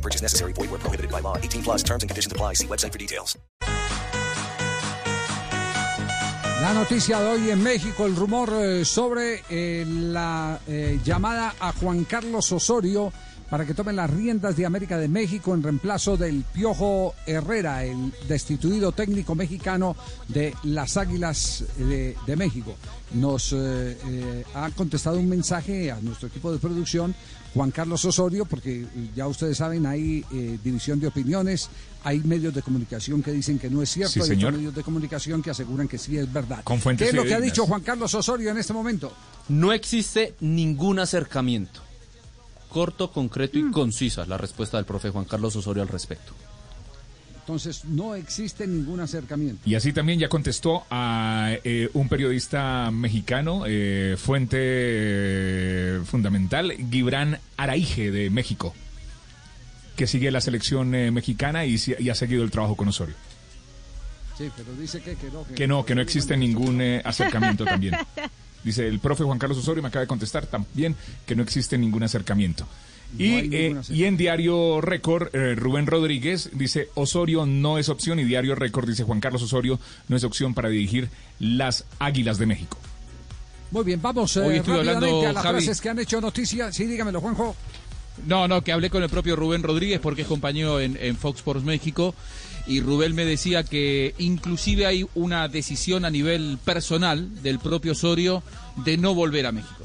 No purchase necessary. Void where prohibited by law. 18 plus terms and conditions apply. See website for details. La noticia de hoy en México, el rumor eh, sobre eh, la eh, llamada a Juan Carlos Osorio para que tome las riendas de América de México en reemplazo del Piojo Herrera, el destituido técnico mexicano de las Águilas de, México. Nos ha contestado un mensaje a nuestro equipo de producción, Juan Carlos Osorio, porque ya ustedes saben, hay eh, división de opiniones, hay medios de comunicación que dicen que no es cierto, Sí, hay señor. medios de comunicación que aseguran que sí es verdad. Con ¿Qué es lo que ha dicho Juan Carlos Osorio en este momento? No existe ningún acercamiento. Corto, concreto y concisa la respuesta del profe Juan Carlos Osorio al respecto. Entonces, no existe ningún acercamiento. Y así también ya contestó a eh, un periodista mexicano, eh, fuente eh, fundamental, Gibran Araige de México, que sigue la selección eh, mexicana y, y ha seguido el trabajo con Osorio. Sí, pero dice que, que no. Que no, que no existe ningún eh, acercamiento también. Dice el profe Juan Carlos Osorio, me acaba de contestar también que no existe ningún acercamiento. Y, eh, y en Diario Récord, eh, Rubén Rodríguez dice, Osorio no es opción y Diario Récord dice, Juan Carlos Osorio no es opción para dirigir las Águilas de México. Muy bien, vamos eh, Hoy rápidamente hablando, a las Javi. frases que han hecho noticia. Sí, dígamelo, Juanjo. No, no, que hablé con el propio Rubén Rodríguez porque es compañero en, en Fox Sports México y Rubén me decía que inclusive hay una decisión a nivel personal del propio Osorio de no volver a México.